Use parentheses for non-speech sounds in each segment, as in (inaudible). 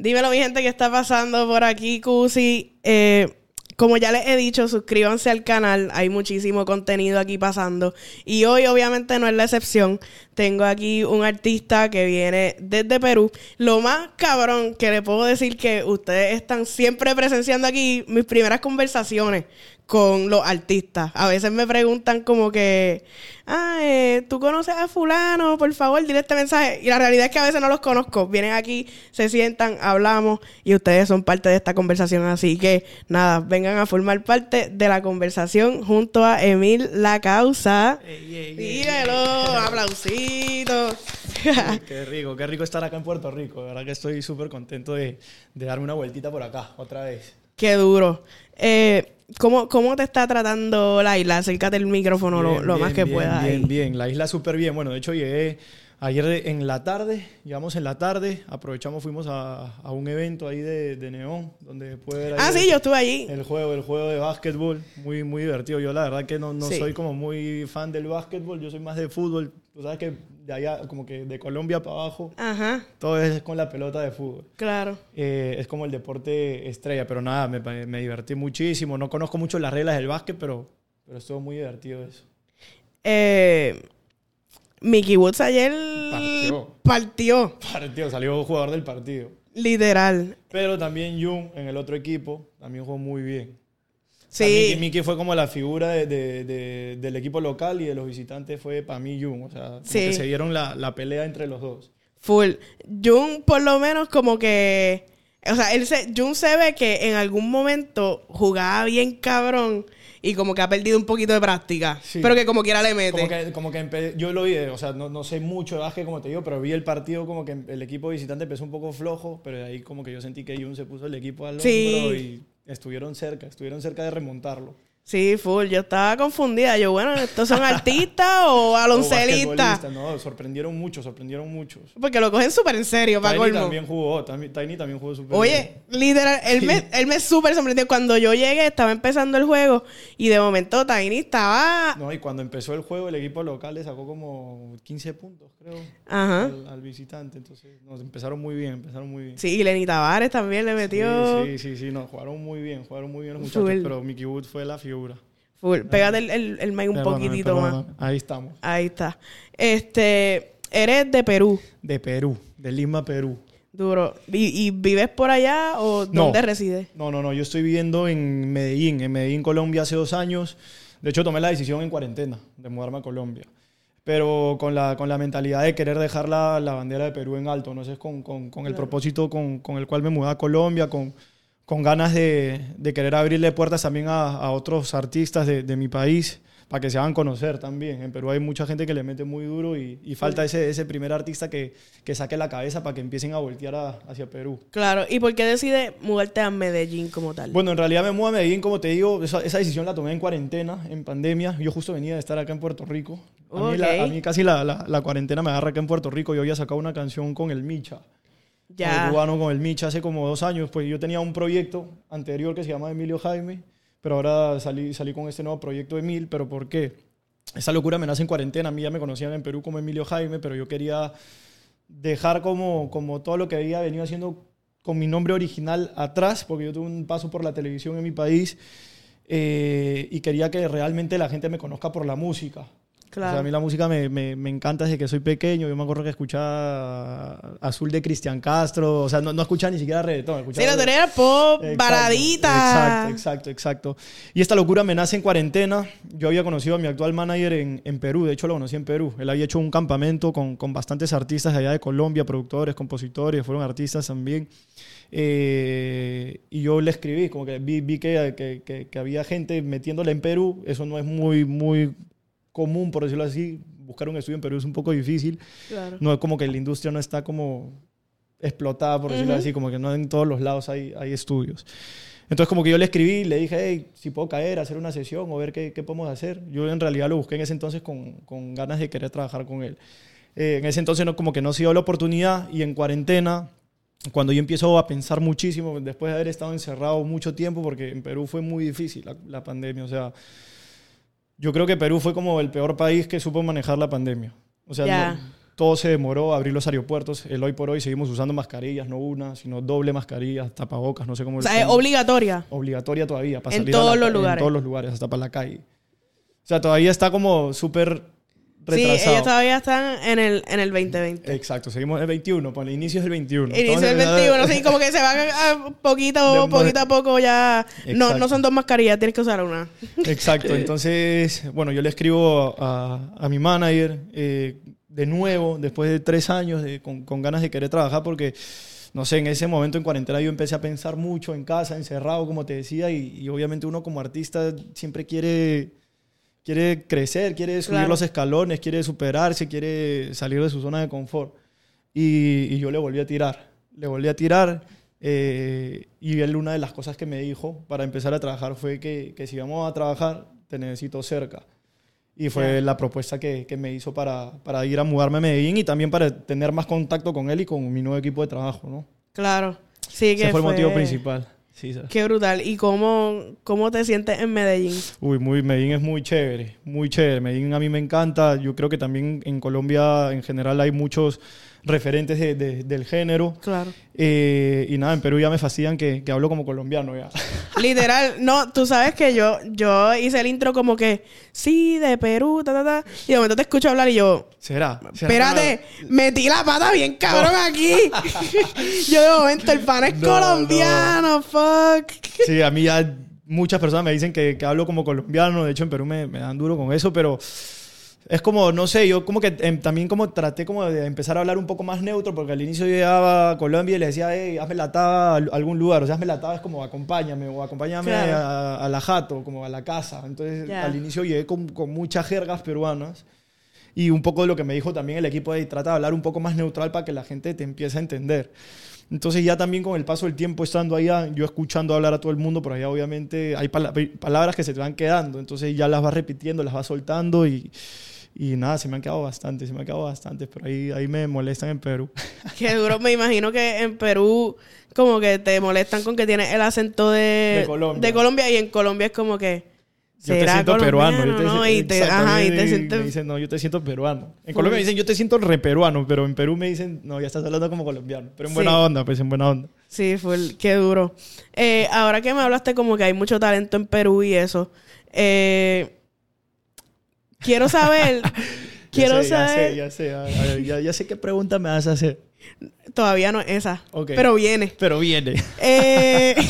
Dímelo, mi gente, ¿qué está pasando por aquí, Cusi? Eh, como ya les he dicho, suscríbanse al canal. Hay muchísimo contenido aquí pasando. Y hoy, obviamente, no es la excepción. Tengo aquí un artista que viene desde Perú. Lo más cabrón que le puedo decir que ustedes están siempre presenciando aquí mis primeras conversaciones con los artistas. A veces me preguntan como que, ah, eh, ¿tú conoces a fulano? Por favor, dile este mensaje. Y la realidad es que a veces no los conozco. Vienen aquí, se sientan, hablamos y ustedes son parte de esta conversación. Así que, nada, vengan a formar parte de la conversación junto a Emil La Causa. Dígelo, aplausitos. qué rico, qué rico estar acá en Puerto Rico. La verdad que estoy súper contento de, de darme una vueltita por acá, otra vez. Qué duro. Eh, ¿cómo, ¿Cómo te está tratando la isla? Acércate el micrófono lo, más que pueda. Bien, bien. La isla súper bien. Bueno, de hecho llegué ayer en la tarde, llegamos en la tarde, aprovechamos, fuimos a, a un evento ahí de, de, Neón, donde puede ver Ah, sí, yo estuve allí. El juego, el juego de básquetbol, muy, muy divertido. Yo la verdad que no, no soy como muy fan del básquetbol, yo soy más de fútbol. Tú sabes que de allá, como que de Colombia para abajo, Ajá. todo es con la pelota de fútbol. Claro. Eh, es como el deporte estrella, pero nada, me, me, divertí muchísimo. No conozco mucho las reglas del básquet, pero, pero estuvo muy divertido eso. Eh, Mickey Woods ayer partió. partió. Partió, salió jugador del partido. Literal. Pero también Jung en el otro equipo también jugó muy bien. Sí. Mickey, Mickey, fue como la figura de, de, de, del equipo local y de los visitantes fue para mí Jung. O sea, sí. que se dieron la, la, pelea entre los dos. Full. Jung por lo menos como que... O sea, él se, Jung se ve que en algún momento jugaba bien cabrón y como que ha perdido un poquito de práctica. Sí. Pero que como quiera le mete. Como que, como que yo lo vi, o sea, no, no, sé mucho de básquet como te digo, pero vi el partido como que el equipo visitante empezó un poco flojo, pero de ahí como que yo sentí que Jun se puso el equipo al sí. hombro y estuvieron cerca, estuvieron cerca de remontarlo. Sí, full. Yo estaba confundida. Yo, bueno, ¿estos son artistas o (laughs) baloncelistas? no, sorprendieron mucho, sorprendieron muchos. Porque lo cogen súper en serio, para Tiny también jugó, Tiny también jugó súper Oye, literal, él me, él me súper sorprendió. Cuando yo llegué, estaba empezando el juego y de momento Tiny estaba... No, y cuando empezó el juego, el equipo local le sacó como 15 puntos, creo, Ajá. Al, al, visitante. Entonces, nos empezaron muy bien, empezaron muy bien. Sí, y Lenny Tavares también le metió... Sí, sí, sí, sí no, jugaron muy bien, jugaron muy bien los muchachos, Full. pero Mickey Wood fue la figura. Full. Pégate el, el, el mic un Perdóname, poquitito perdóname. más. Ahí estamos. Ahí está. Este, eres de Perú. De Perú, de Lima, Perú. Duro. ¿Y, y vives por allá o No. dónde resides? No, no, no, yo estoy viviendo en Medellín, en Medellín, Colombia, hace dos años. De hecho, tomé la decisión en cuarentena de mudarme a Colombia. Pero con la, con la mentalidad de querer dejar la, la bandera de Perú en alto, no sé, con, con, con el Claro. propósito con, con el cual me mudé a Colombia, con, con ganas de, de querer abrirle puertas también a, a otros artistas de, de mi país para que se hagan conocer también. En Perú hay mucha gente que le mete muy duro y, y falta ese, ese primer artista que, que saque la cabeza para que empiecen a voltear a- hacia Perú. Claro. ¿Y por qué decides mudarte a Medellín como tal? Bueno, en realidad me mudo a Medellín, como te digo, esa, esa decisión la tomé en cuarentena, en pandemia. Yo justo venía de estar acá en Puerto Rico. A, mí, la- a mí casi la, la- la cuarentena me agarra acá en Puerto Rico. Yo había sacado una canción con el Micha. Ya. el cubano con el Micha hace como dos años. Pues yo tenía un proyecto anterior que se llama Emilio Jaime, pero ahora salí, salí con este nuevo proyecto de Emil. ¿Pero por qué? Esa locura me nace en cuarentena. A mí ya me conocían en Perú como Emilio Jaime, pero yo quería dejar como, como todo lo que había venido haciendo con mi nombre original atrás, porque yo tuve un paso por la televisión en mi país eh, y quería que realmente la gente me conozca por la música. O sea, a Claro. mí la música me, me, me encanta desde que soy pequeño. Yo me acuerdo que escuchaba Azul de Cristian Castro. O sea, no, no escuchaba ni siquiera reggaetón. Sí, lo tenía pop, Exacto. Exacto, exacto, exacto. Y esta locura me nace en cuarentena. Yo había conocido a mi actual manager en, en Perú. De hecho, lo conocí en Perú. Él había hecho un campamento con, con bastantes artistas allá de Colombia, productores, compositores, fueron artistas también. Eh, y yo le escribí, como que vi, vi que, que, que- que había gente metiéndole en Perú. Eso no es muy, muy común, por decirlo así. Buscar un estudio en Perú es un poco difícil Claro. no es como que la industria no está como explotada, por decirlo Ujú. así, como que no en todos los lados hay, hay estudios. Entonces como que yo le escribí, le dije, hey, si puedo caer, hacer una sesión o ver qué, qué podemos hacer. Yo en realidad lo busqué en ese entonces con, con ganas de querer trabajar con él. Eh, en ese entonces no, como que no se dio la oportunidad y en cuarentena, cuando yo empiezo a pensar muchísimo, después de haber estado encerrado mucho tiempo, porque en Perú fue muy difícil la, la pandemia, o sea, yo creo que Perú fue como el peor país que supo manejar la pandemia. O sea, no- todo se demoró, abrir los aeropuertos. El hoy por hoy seguimos usando mascarillas, no una, sino doble mascarilla, tapabocas, no sé cómo O sea, es obligatoria. Obligatoria todavía. Para En salir todos la los lugares. En todos los lugares, hasta para la calle. O sea, todavía está como súper Sí, ellos todavía están en el, en el 2020. Exacto, seguimos en el 21, por el inicio es el 21. Inicio del en- 21, sí, como que se van a, a (laughs) poquito, a poco ya. No, no son dos mascarillas, tienes que usar una. Exacto, entonces, bueno, yo le escribo a, a mi manager eh, de nuevo, después de tres años, de- con, con ganas de querer trabajar, porque, no sé, en ese momento en cuarentena yo empecé a pensar mucho en casa, encerrado, como te decía, y, y obviamente uno como artista siempre quiere, quiere crecer, quiere subir Claro. los escalones, quiere superarse, quiere salir de su zona de confort. Y, y yo le volví a tirar, le volví a tirar. eh, y él una de las cosas que me dijo para empezar a trabajar fue que, que si vamos a trabajar, te necesito cerca. Y fue la propuesta que, que me hizo para, para ir a mudarme a Medellín y también para tener más contacto con él y con mi nuevo equipo de trabajo, ¿no? Claro. Sí, que Ese fue el motivo principal. Sí, ¿sabes? Qué brutal. ¿Y cómo, cómo te sientes en Medellín? Uy, muy, Medellín es muy chévere, muy chévere. Medellín a mí me encanta. Yo creo que también en Colombia en general hay muchos referentes de- de- del género. Claro. Eh, y nada, en Perú ya me fastidian que, que hablo como colombiano ya. (laughs) Literal, no, tú sabes que yo, yo hice el intro como que, sí, de Perú, ta, ta, ta. Y de momento te escucho hablar y yo, ¿Será? ¿Será espérate, metí la pata bien cabrón aquí. (laughs) yo de momento, el pan es No, colombiano, fuck. Sí, a mí ya muchas personas me dicen que, que hablo como colombiano. De hecho, en Perú me, me dan duro con eso, pero es como, no sé, yo como que em, también como traté como de empezar a hablar un poco más neutro, porque al inicio yo llegaba a Colombia y le decía, hey, hazme la taba a algún lugar. O sea, hazme la taba es como acompáñame o acompáñame Claro. a, a la jato, como a la casa. Entonces, Ya. al inicio llegué con, con muchas jergas peruanas. Y un poco de lo que me dijo también el equipo de trata de hablar un poco más neutral para que la gente te empiece a entender. Entonces ya también con el paso del tiempo estando allá, yo escuchando hablar a todo el mundo, por allá obviamente hay pala- hay palabras que se te van quedando, entonces ya las vas repitiendo, las vas soltando y, y nada, se me han quedado bastantes, se me han quedado bastantes, pero ahí, ahí me molestan en Perú. (laughs) Qué duro, me imagino que en Perú como que te molestan con que tienes el acento de, De Colombia. de Colombia y en Colombia es como que Yo te siento peruano. Yo colombiano, te, ¿no? Y te, ajá, y te me sientes dicen, no, yo te siento peruano. En. Colombia me dicen, yo te siento reperuano, pero en Perú me dicen, no, ya estás hablando como colombiano. Pero en Sí. buena onda, pues en buena onda. Sí, full, qué duro. Eh, ahora que me hablaste como que hay mucho talento en Perú y eso, eh, quiero saber, (laughs) (laughs) quiero ya sé, saber, Ya sé, ya sé, a- ya, ya sé qué pregunta me vas a hacer. todavía no es esa, pero viene. Pero viene. Eh, (laughs)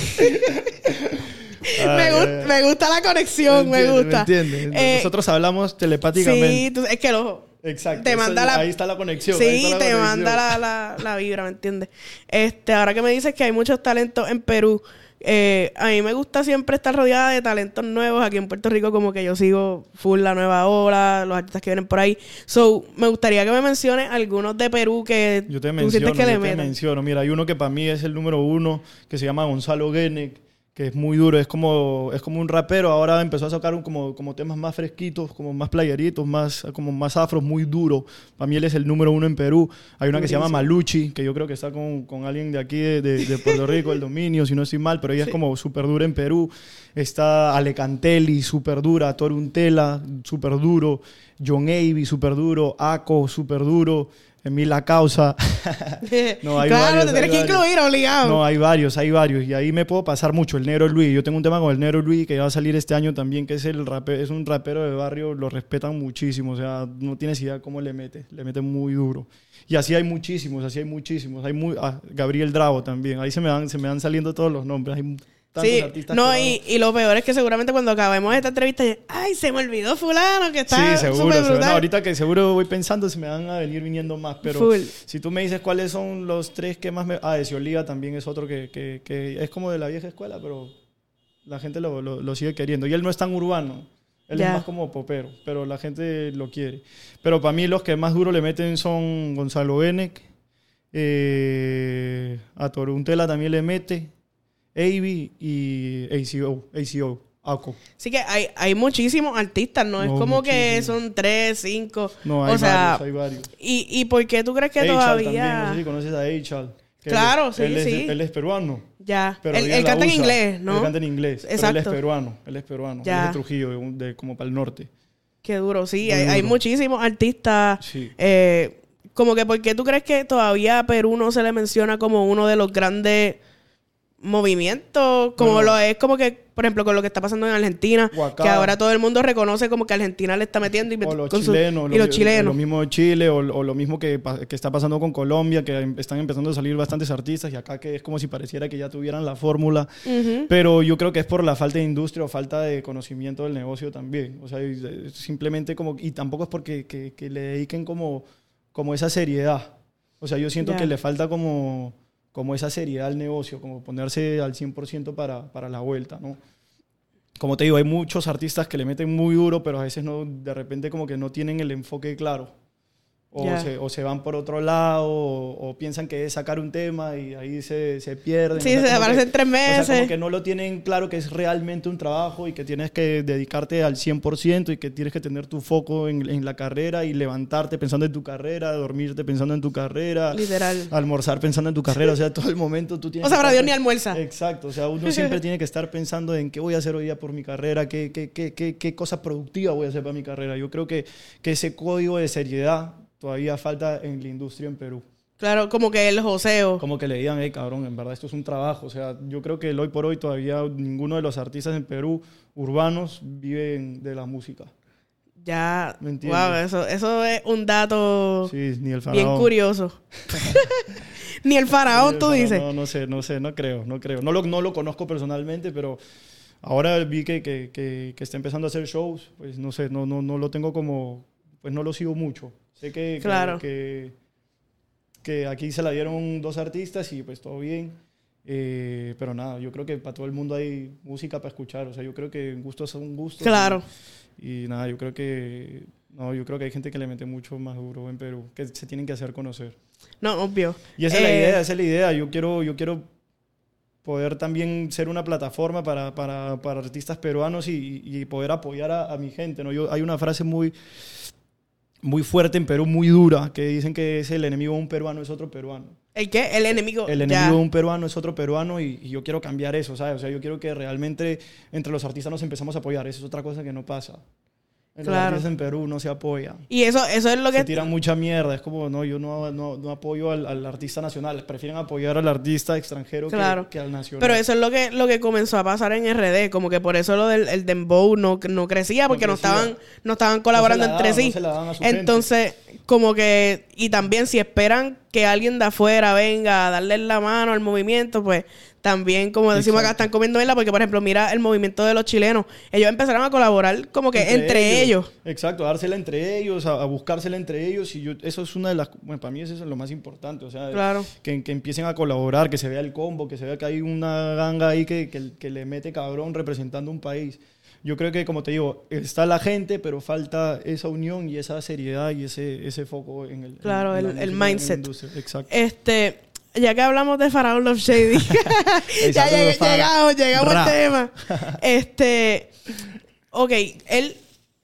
me, gust- me gusta la conexión, me, gusta. entiendes. Eh, Nosotros hablamos telepáticamente. Sí, tú- es que el ojo. Exacto. te manda la- Ahí está la conexión. ahí Sí, está la te conexión. manda la, la, la vibra, ¿me entiendes? Este, ahora que me dices que hay muchos talentos en Perú, eh, a mí me gusta siempre estar rodeada de talentos nuevos. Aquí en Puerto Rico, como que yo sigo full la nueva ola, los artistas que vienen por ahí. So, me gustaría que me menciones algunos de Perú que Yo te tú menciono, sientes que le yo te metan. menciono. Mira, hay uno que para mí es el número uno, que se llama Gonzalo Genek, que es muy duro, es como, es como un rapero, ahora empezó a sacar un- como, como temas más fresquitos, como más playeritos, más, como más afros, muy duro. Para mí él es el número uno en Perú. Hay una que se llama. Maluchi, que yo creo que está con, con alguien de aquí, de, de- de Puerto Rico, el dominio, si no estoy mal, pero ella es como súper dura en Perú. Está Alecantelli, súper dura, Toruntela, súper duro, John Avey, súper duro, Ako, súper duro, Emila Causa. (laughs) No, hay claro, varios, te hay tienes que varios. incluir, obligado. No, hay varios, hay varios. Y ahí me puedo pasar mucho. El Negro Luis. Yo tengo un tema con el Negro Luis que va a salir este año también, que es el rape- es un rapero de barrio, lo respetan muchísimo. O sea, no tienes idea cómo le mete. Le mete muy duro. Y así hay muchísimos, así hay muchísimos. Hay muy, ah, Gabriel Drago también. Ahí se me van, se me van saliendo todos los nombres. Hay tantos Sí, artistas no, que y, y lo peor es que seguramente cuando acabemos esta entrevista, ay, se me olvidó fulano que está Sí, seguro. seguro. brutal. No, ahorita que seguro voy pensando, se me van a venir viniendo más. Pero Full. si tú me dices cuáles son los tres que más me. Ah, de Oliva también es otro que, que- que es como de la vieja escuela, pero la gente lo, lo- lo sigue queriendo. Y él no es tan urbano. Él Ya. es más como popero, pero la gente lo quiere. Pero para mí los que más duro le meten son Gonzalo Benek, eh, a Toruntela también le mete, Avi y ACO, ACO, ACO. Así que hay, hay muchísimos artistas, ¿no? es como que son tres, cinco. No, hay o sea, varios, hay varios. ¿y, ¿y por qué tú crees que todavía...? también, no sé si conoces a Eichal. Claro, él, sí, él es, sí. Él es peruano. Ya. Pero él canta en inglés, ¿no? Él canta en inglés. Pero él Exacto. es peruano. Él es peruano. Ya. Él es de Trujillo, de, de- como para el norte. Qué duro, sí. Hay, muchísimos artistas Sí. eh, como que, ¿por qué tú crees que todavía a Perú no se le menciona como uno de los grandes movimientos? Como Bueno. lo es, como que, por ejemplo, con lo que está pasando en Argentina, O acá. que ahora todo el mundo reconoce como que Argentina le está metiendo y, O los con su- chilenos. y los lo, chilenos. Lo mismo de Chile o, o lo mismo que, que está pasando con Colombia, que em- están empezando a salir bastantes artistas y acá que es como si pareciera que ya tuvieran la fórmula. Ujú. Pero yo creo que es por la falta de industria o falta de conocimiento del negocio también. O sea, y- eh, simplemente como... Y tampoco es porque que, que le dediquen como, como esa seriedad. O sea, yo siento Ya. que le falta como, como esa seriedad al negocio, como ponerse al 100% para, para la vuelta, ¿no? Como te digo, hay muchos artistas que le meten muy duro, pero a veces no, de repente como que no tienen el enfoque claro. O, Ya. se, o se van por otro lado, o, o piensan que es sacar un tema y ahí se, se pierden. Sí, O sea, se como aparecen que- tres O sea, meses. como que no lo tienen claro que es realmente un trabajo y que tienes que dedicarte al 100% y que tienes que tener tu foco en, en la carrera y levantarte pensando en tu carrera, dormirte pensando en tu carrera, Literal. almorzar pensando en tu carrera. O sea, todo el momento tú tienes O sea, para Dios ni almuerza. Exacto, o sea, uno siempre (laughs) tiene que estar pensando en qué voy a hacer hoy día por mi carrera, qué, qué, qué, qué, qué cosa productiva voy a hacer para mi carrera. Yo creo que, que ese código de seriedad todavía falta en la industria en Perú. Claro, como que el joseo. Como que le digan, hey, cabrón, en verdad esto es un trabajo. O sea, yo creo que el hoy por hoy todavía ninguno de los artistas en Perú urbanos viven de la música. Ya, ¿Me wow, eso, eso es un dato Sí, ni el bien curioso. (laughs) Ni el faraón, tú dices. No, no sé, no sé, no creo, no creo. No lo, no lo conozco personalmente, pero ahora vi que, que, que, que está empezando a hacer shows, pues no sé, no, no, no lo tengo como, pues no lo sigo mucho. Sé que, Claro. que, que aquí se la dieron dos artistas y pues todo bien. Eh, pero nada, yo creo que para todo el mundo hay música para escuchar. O sea, yo creo que gustos son gustos. Claro. Y, y nada, yo creo que no, yo creo que hay gente que le mete mucho más duro en Perú, que se tienen que hacer conocer. No, obvio. Y esa es la Eh, idea, esa es la idea. Yo quiero, yo quiero poder también ser una plataforma para, para, para artistas peruanos y, y poder apoyar a, a mi gente. ¿no? Yo, hay una frase muy, muy fuerte en Perú, muy dura, que dicen que es el enemigo de un peruano es otro peruano. ¿El qué? El enemigo. El ya. enemigo de un peruano es otro peruano y, y yo quiero cambiar eso, ¿sabes? O sea, yo quiero que realmente entre los artistas nos empezamos a apoyar. Eso es otra cosa que no pasa. En Claro. en Perú no se apoyan. Y eso, eso es lo Se que. tiran mucha mierda. Es como, no, yo no, no, no apoyo al, al artista nacional. Prefieren apoyar al artista extranjero que- Claro. que, al nacional. Pero eso es lo que, lo que comenzó a pasar en RD. Como que por eso lo del el Dembow no, no crecía, porque no, crecía. estaban, no estaban colaborando la entre sí. se gente. Entonces, como que. Y también, si esperan que alguien de afuera venga a darle la mano al movimiento, pues también, como decimos acá, están comiendo vela. Porque, por ejemplo, mira el movimiento de los chilenos. Ellos empezaron a colaborar como que entre, ellos. Exacto, dársela entre ellos, a, a buscársela entre ellos. Y yo, eso es una de las. Bueno, para mí eso es lo más importante. O sea, Claro. que, que empiecen a colaborar, que se vea el combo, que se vea que hay una ganga ahí que, que, que le mete cabrón representando un país. Yo creo que, como te digo, está la gente, pero falta esa unión y esa seriedad y ese, ese foco en el. Claro, en el- el en mindset. Exacto. Este, ya que hablamos de Faraón Love Shady, (laughs) ya llegamos, llegamos al tema. (laughs) Este, ok, él,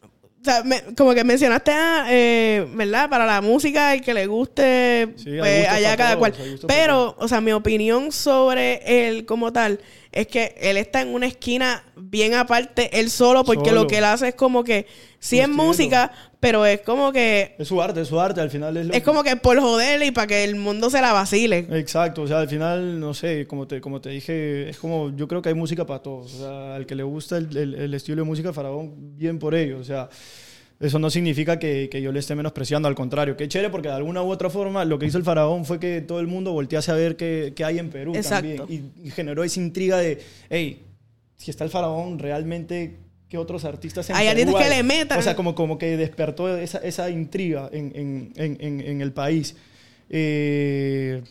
o sea, me- como que mencionaste, ah, eh, ¿verdad? Para la música, el que le guste, Sí, pues allá cada todos, cual. Pero, o sea, mi opinión sobre él como tal es que él está en una esquina bien aparte, él solo, porque Solo. lo que él hace es como que, sí es música, pero es como que, Es su arte, es su arte. Al final es lo es como que por joderle y para que el mundo se la vacile. Exacto, o sea, al final, no sé, como te, como te dije, es como, yo creo que hay música para todos, o sea, al que le gusta el, el- el estilo de música de Faraón, bien por ello, o sea, eso no significa que, que yo le esté menospreciando, al contrario, qué chévere, porque de alguna u otra forma lo que hizo el Faraón fue que todo el mundo voltease a ver qué, qué hay en Perú Exacto. también, y, y generó esa intriga de, hey, si está el Faraón, realmente... ¿Qué otros artistas en Hay Perú artistas que le metan. O sea, como, como que despertó esa, esa intriga en, en, en, en, en el país. Eh,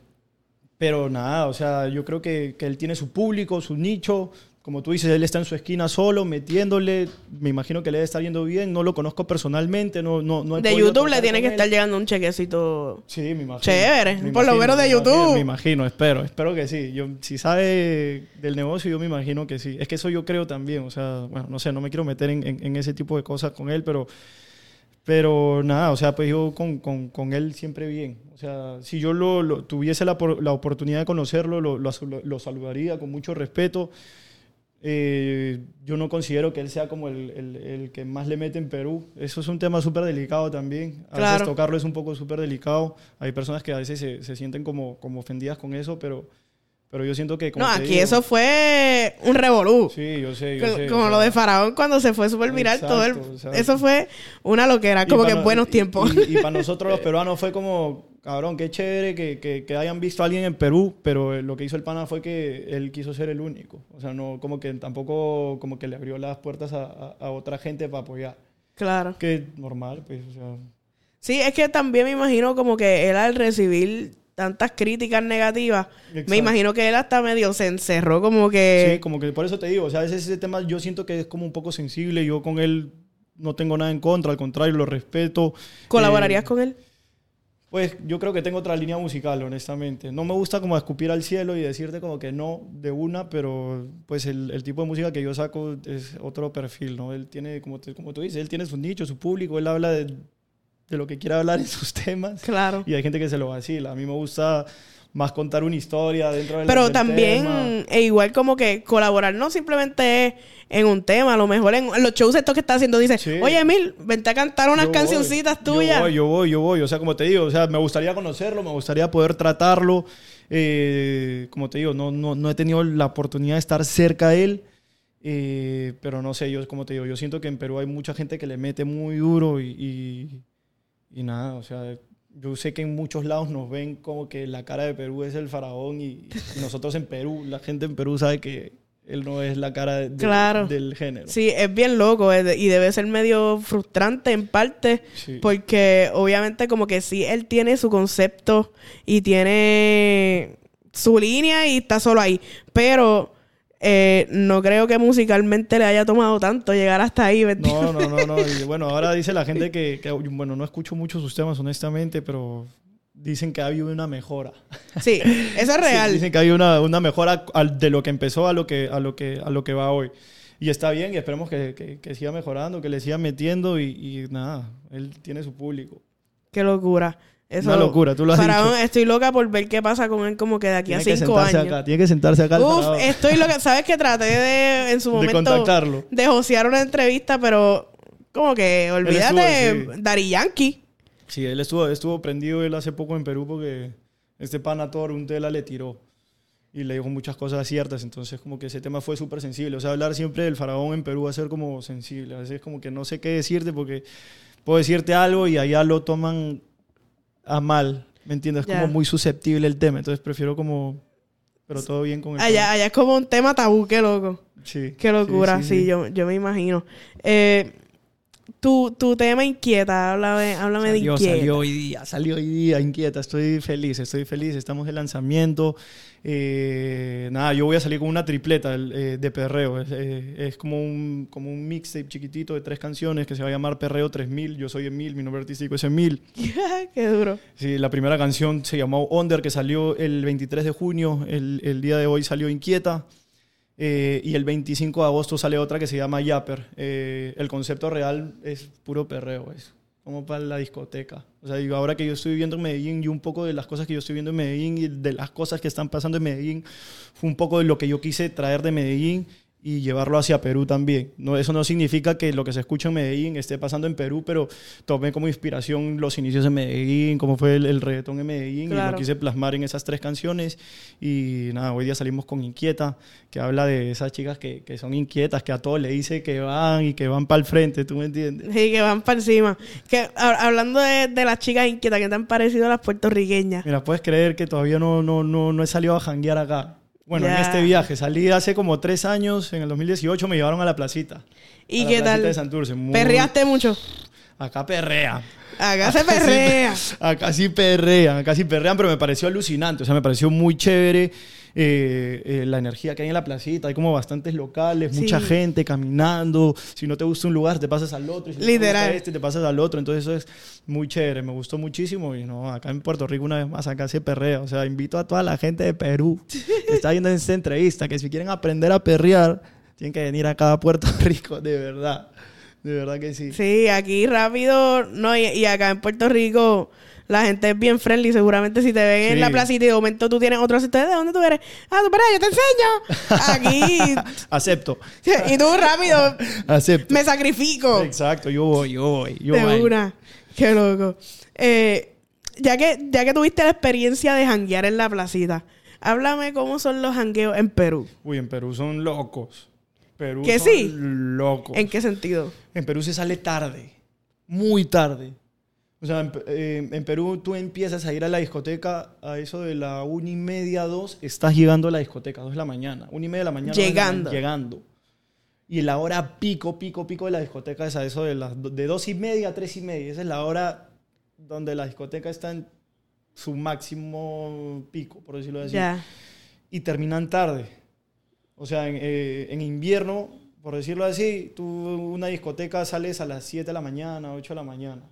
pero nada, o sea, yo creo que, que él tiene su público, su nicho. Como tú dices, él está en su esquina solo, metiéndole. Me imagino que le debe estar yendo bien. No lo conozco personalmente. No, no, no De YouTube le tiene que estar llegando un chequecito. Sí, me imagino. Chévere, Me por lo menos de me imagino, YouTube. Me imagino, espero, espero que sí. Yo, si sabe del negocio, yo me imagino que sí. Es que eso yo creo también. O sea, bueno, no sé, no me quiero meter en, en- en ese tipo de cosas con él, pero, pero nada, o sea, pues yo con, con, con él siempre bien. O sea, si yo lo, lo- tuviese la, la oportunidad de conocerlo, lo, lo, lo saludaría con mucho respeto. Eh, yo no considero que él sea como el, el, el, que más le mete en Perú. Eso es un tema súper delicado también. A Claro. veces tocarlo es un poco súper delicado. Hay personas que a veces se, se sienten como, como ofendidas con eso, pero, pero yo siento que... Como No, aquí digo- eso fue un revolú. Sí, yo sé, yo Co- sé. como o lo de Faraón cuando se fue súper viral, todo el, o sea, eso fue una loquera, como que no- buenos y- tiempos. Y, para nosotros los (laughs) peruanos fue como, cabrón, qué chévere que, que, que hayan visto a alguien en Perú, pero lo que hizo el pana fue que él quiso ser el único. O sea, no, como que tampoco como que le abrió las puertas a, a- a otra gente para apoyar. claro. Que normal, pues, o sea... Sí, es que también me imagino como que él al recibir tantas críticas negativas, me Exacto. imagino que él hasta medio se encerró como que... Sí, como que por eso te digo, o sea, ese, ese tema yo siento que es como un poco sensible, yo con él no tengo nada en contra, al contrario, lo respeto. ¿Colaborarías Eh, con él? Pues yo creo que tengo otra línea musical, honestamente. No me gusta como escupir al cielo y decirte como que no de una, pero pues el, el tipo de música que yo saco es otro perfil, ¿no? Él tiene, como, te- como tú dices, él tiene su nicho, su público, él habla de, de lo que quiere hablar en sus temas Claro. y hay gente que se lo vacila. A mí me gusta más contar una historia dentro del Pero del también, tema. e igual como que colaborar no simplemente es en un tema, a lo mejor en, los shows estos que está haciendo dice, Sí. oye Emil, vente a cantar unas Yo cancioncitas voy, tuyas. Yo voy, yo voy, yo voy. O sea, como te digo, o sea, me gustaría conocerlo, me gustaría poder tratarlo. Eh, como te digo, no, no, no he tenido la oportunidad de estar cerca de él. eh, pero no sé, yo como te digo, yo siento que en Perú hay mucha gente que le mete muy duro y, y, y nada, o sea, yo sé que en muchos lados nos ven como que la cara de Perú es el faraón y, y (laughs) nosotros en Perú, la gente en Perú sabe que él no es la cara de- de- Claro. del género. Sí, es bien loco es y debe ser medio frustrante en parte Sí. porque obviamente como que sí, él tiene su concepto y tiene su línea y está solo ahí, pero eh, no creo que musicalmente le haya tomado tanto llegar hasta ahí. No, no, no, no. Y (laughs) bueno, ahora dice la gente que, que, bueno, no escucho mucho sus temas, honestamente, pero dicen que ha habido una mejora. Sí, eso es real. Sí, dicen que hay una, una mejora al- de lo que empezó a lo que, a lo que, a lo que va hoy. Y está bien y esperemos que, que- que siga mejorando, que le siga metiendo y, y nada, él tiene su público. Qué locura. Eso, Una locura, tú lo has Faraón, dicho. Estoy loca por ver qué pasa con él como que de aquí Tiene a cinco años. acá, tiene que sentarse acá. Uf, estoy loca. ¿Sabes que traté de, en su de momento, contactarlo. de josear una entrevista, pero como que olvídate, sí. Daddy Yankee. Sí, él estuvo, estuvo prendido él hace poco en Perú porque este pana Thor, un tela le tiró y le dijo muchas cosas ciertas, entonces como que ese tema fue súper sensible. O sea, hablar siempre del faraón en Perú va a ser como sensible. A veces como que no sé qué decirte porque puedo decirte algo y allá lo toman a mal, ¿me entiendes? Es como muy susceptible el tema, entonces prefiero como... Pero todo bien con el Allá, tema. allá es como un tema tabú, qué loco. Sí, Qué locura, sí, sí, sí. Yo, yo me imagino. Eh, tu, tu tema inquieta, háblame, háblame de inquieta. salió hoy día, salió hoy día, inquieta. Estoy feliz, estoy feliz. Estamos de lanzamiento. Eh, nada, yo voy a salir con una tripleta eh, de perreo. Es, eh, es como un, como un mixtape chiquitito de tres canciones que se va a llamar Perreo 3000. Yo soy Emil, mi nombre artístico es Emil. (laughs) qué duro. Sí, la primera canción se llamó Under, que salió el 23 de junio. El, el día de hoy salió Inquieta. Eh, y el 25 de agosto sale otra que se llama Yapper. Eh, el concepto real es puro perreo, es como para la discoteca. O sea, digo, ahora que yo estoy viviendo en Medellín y un poco de las cosas que yo estoy viendo en Medellín y de las cosas que están pasando en Medellín, fue un poco de lo que yo quise traer de Medellín y llevarlo hacia Perú también. No, eso no significa que lo que se escucha en Medellín esté pasando en Perú, pero tomé como inspiración los inicios en Medellín, cómo fue el, el reggaetón en Medellín, y lo quise plasmar en esas tres canciones. Y nada, hoy día salimos con Inquieta, que habla de esas chicas que, que son inquietas, que a todos le dice que van y que van para el frente, ¿tú me entiendes? Sí, que van para encima. Que, ha- hablando de, de las chicas inquietas, ¿qué te han parecido las puertorriqueñas? Mira, puedes creer que todavía no, no, no, no he salido a janguear acá. Bueno, en este viaje. Salí hace como tres años, en el 2018 me llevaron a la placita. ¿Y a la qué placita tal? de Santurce. Muy- ¿Perreaste mucho? Acá perrea. Acá se perrea. Acá sí perrean, (laughs) acá sí perrean, pero me pareció alucinante, o sea, me pareció muy chévere eh, eh, la energía que hay en la placita, hay como bastantes locales, Sí. mucha gente caminando, si no te gusta un lugar te pasas al otro, si te Literal. gusta este te pasas al otro, entonces eso es muy chévere, me gustó muchísimo y no, acá en Puerto Rico una vez más acá se perrea, o sea, invito a toda la gente de Perú (laughs) que está viendo esta entrevista, que si quieren aprender a perrear, tienen que venir acá a Puerto (laughs) Rico, de verdad. De verdad que sí. Sí, aquí rápido, no, y, y acá en Puerto Rico la gente es bien friendly. Seguramente si te ven en la placita y de momento tú tienes otro acento, ¿de dónde tú eres? Ah, tú, espera, yo te enseño. Aquí. (laughs) Acepto. (laughs) y tú rápido, Acepto. me sacrifico. Exacto, yo voy, yo voy. Yo de voy. una. Qué loco. Eh, ya, que, ya que tuviste la experiencia de janguear en la placita, háblame cómo son los jangueos en Perú. Uy, en Perú son locos. Perú ¿Que son sí? locos. ¿En qué sentido? En Perú se sale tarde, muy tarde. O sea, en, eh, en Perú tú empiezas a ir a la discoteca a eso de la una y media, dos, estás llegando a la discoteca, dos de la mañana, una y media de la mañana. la Llegando. llegando. Y la hora pico, pico, pico de la discoteca es a eso de las de dos y media a tres y media. Esa es la hora donde la discoteca está en su máximo pico, por decirlo así Ya. y terminan tarde. O sea, en, eh, en invierno, por decirlo así, tú una discoteca sales a las 7 de la mañana, 8 de la mañana.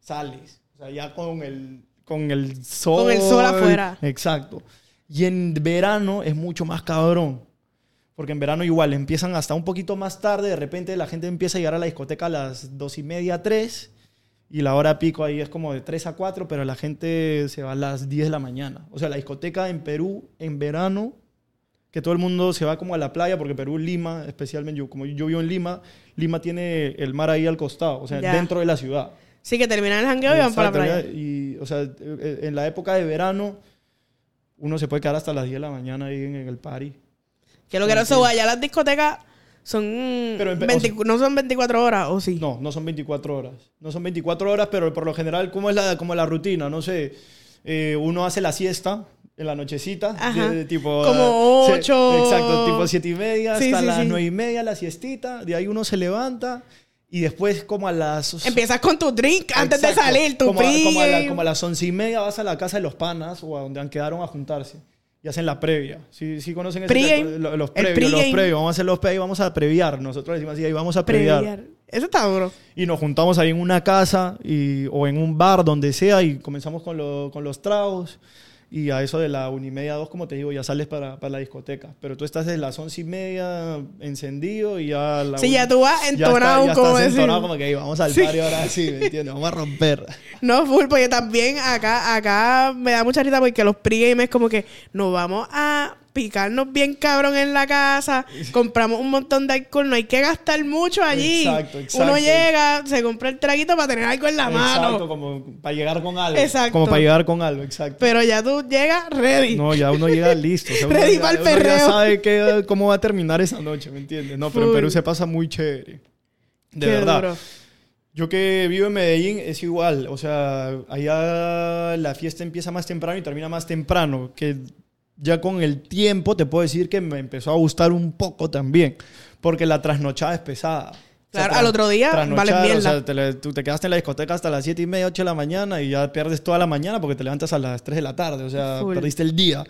Sales. O sea, ya con el, con el sol. Con el sol afuera. Exacto. Y en verano es mucho más cabrón. Porque en verano igual empiezan hasta un poquito más tarde. De repente la gente empieza a llegar a la discoteca a las 2 y media, 3. Y la hora pico ahí es como de 3 a 4, pero la gente se va a las 10 de la mañana. O sea, la discoteca en Perú en verano, que todo el mundo se va como a la playa, porque Perú, Lima, especialmente yo, como yo vivo en Lima, Lima tiene el mar ahí al costado, o sea, Ya. dentro de la ciudad. Sí, que terminan el jangueo y van para la playa. Y, o sea, eh, en la época de verano, uno se puede quedar hasta las 10 de la mañana ahí en, el party. Que lo que no se allá las discotecas son Pero en- 20 o sea- no son 24 horas, ¿o sí? No, no son 24 horas. No son 24 horas, pero por lo general, ¿cómo es la, como la rutina? No sé, eh, uno hace la siesta en la nochecita, de- de tipo... Como eh, se- ocho. exacto, tipo 7 y media Sí, hasta sí, las sí. 9 y media, la siestita. De ahí uno se levanta y después como a las... Empiezas con tu drink antes de Exacto. salir, tu como, a, como, a la- como a las once y media vas a la casa de los panas o a donde han quedaron a juntarse y hacen la previa. ¿Sí, sí conocen ese los El previos? Los previos. Vamos a hacer los previos, vamos a previar. Nosotros decimos así, ahí vamos a previar. Previar. Eso está duro. Y nos juntamos ahí en una casa y, o en un bar, donde sea, y comenzamos con, lo- con los tragos. Y a eso de la una y media, dos, como te digo, ya sales para, para la discoteca. Pero tú estás desde las once y media encendido y ya... La Sí, una- ya tú vas ya entonado, está- ya como estás entonado como que "Ey, vamos al Sí. party ahora sí, ¿me entiendes? Vamos a romper. (laughs) No, full, porque también acá, acá me da mucha risa porque los pregame es como que nos vamos a picarnos bien cabrón en la casa, (laughs) compramos un montón de alcohol, no hay que gastar mucho allí. Exacto, exacto. Uno llega, se compra el traguito para tener algo en la Exacto, mano. como para llegar con algo. Exacto. Como para llegar con algo, exacto. Pero ya tú llegas ready. No, ya uno llega (laughs) listo. o sea, uno Ready ya- pa'l uno ya perreo. sabe que- cómo va a terminar esa noche, ¿me entiendes? No, pero en. Perú se pasa muy chévere. De Qué verdad. duro. Yo que vivo en Medellín es igual. O sea, allá la fiesta empieza más temprano y termina más temprano. Que ya con el tiempo te puedo decir que me empezó a gustar un poco también. Porque la trasnochada es pesada. O sea, Claro, al otro día vales mierda. O sea, te le- tú te quedaste en la discoteca hasta las 7 y media, 8 de la mañana y ya pierdes toda la mañana porque te levantas a las 3 de la tarde. O sea, Full. perdiste el día.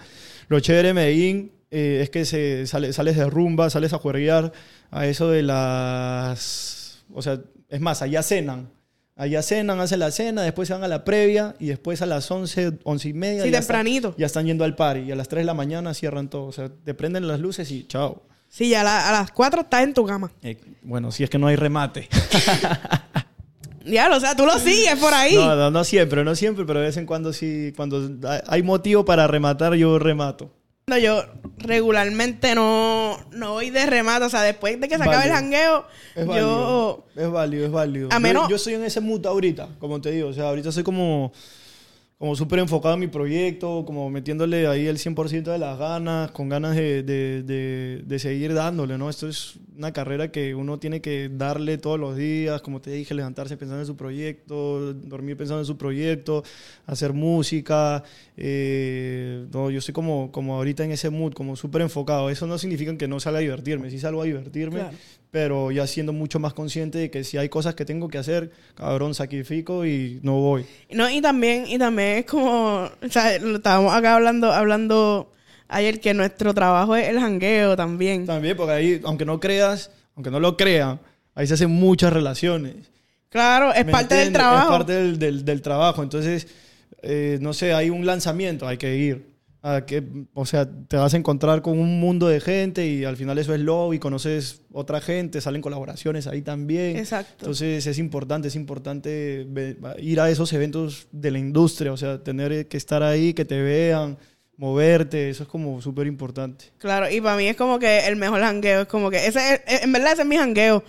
Lo chévere de Medellín eh, es que se, sale- sales de rumba, sales a juerguear a eso de las... O sea, es más, allá cenan. Allá cenan, hacen la cena, después se van a la previa y después a las 11, 11 y media. Sí, ya están- tempranito. ya están yendo al party y a las 3 de la mañana cierran todo. O sea, te prenden las luces y chao. Sí, a, la- a las 4 estás en tu cama. Eh, bueno, si es que no hay remate. (laughs) Ya, o sea, tú lo sigues por ahí. No, no, no siempre, no siempre, pero de vez en cuando sí, cuando hay motivo para rematar, yo remato. No, yo regularmente no, no voy de remate. O sea, después de que se acabe el jangueo, Es yo... Es válido, es válido. A Yo- menos- Yo, estoy en ese mood ahorita, como te digo. O sea, ahorita estoy como, como súper enfocado en mi proyecto, como metiéndole ahí el 100% de las ganas, con ganas de, de, de, de seguir dándole, ¿no? Esto es una carrera que uno tiene que darle todos los días, como te dije, levantarse pensando en su proyecto, dormir pensando en su proyecto, hacer música. eh, no, yo estoy como, como ahorita en ese mood, como súper enfocado. Eso no significa que no salga a divertirme, sí salgo a divertirme. Pero ya siendo mucho más consciente de que si hay cosas que tengo que hacer, cabrón, sacrifico y no voy. No, y también, y también es como, o sea, lo estábamos acá hablando, hablando ayer que nuestro trabajo es el jangueo también. También, porque ahí, aunque no creas, aunque no lo crean, ahí se hacen muchas relaciones. Claro, es ¿Me parte del trabajo. Es parte del, del- del trabajo. Entonces, eh, no sé, hay un lanzamiento, hay que ir. A que, o sea, te vas a encontrar con un mundo de gente y al final eso es lobby, conoces otra gente, salen colaboraciones ahí también. Exacto. Entonces es importante, es importante ir a esos eventos de la industria, o sea, tener que estar ahí, que te vean, moverte, eso es como súper importante. Claro, y para mí es como que el mejor jangueo. Es como que ese es- en verdad ese es mi jangueo.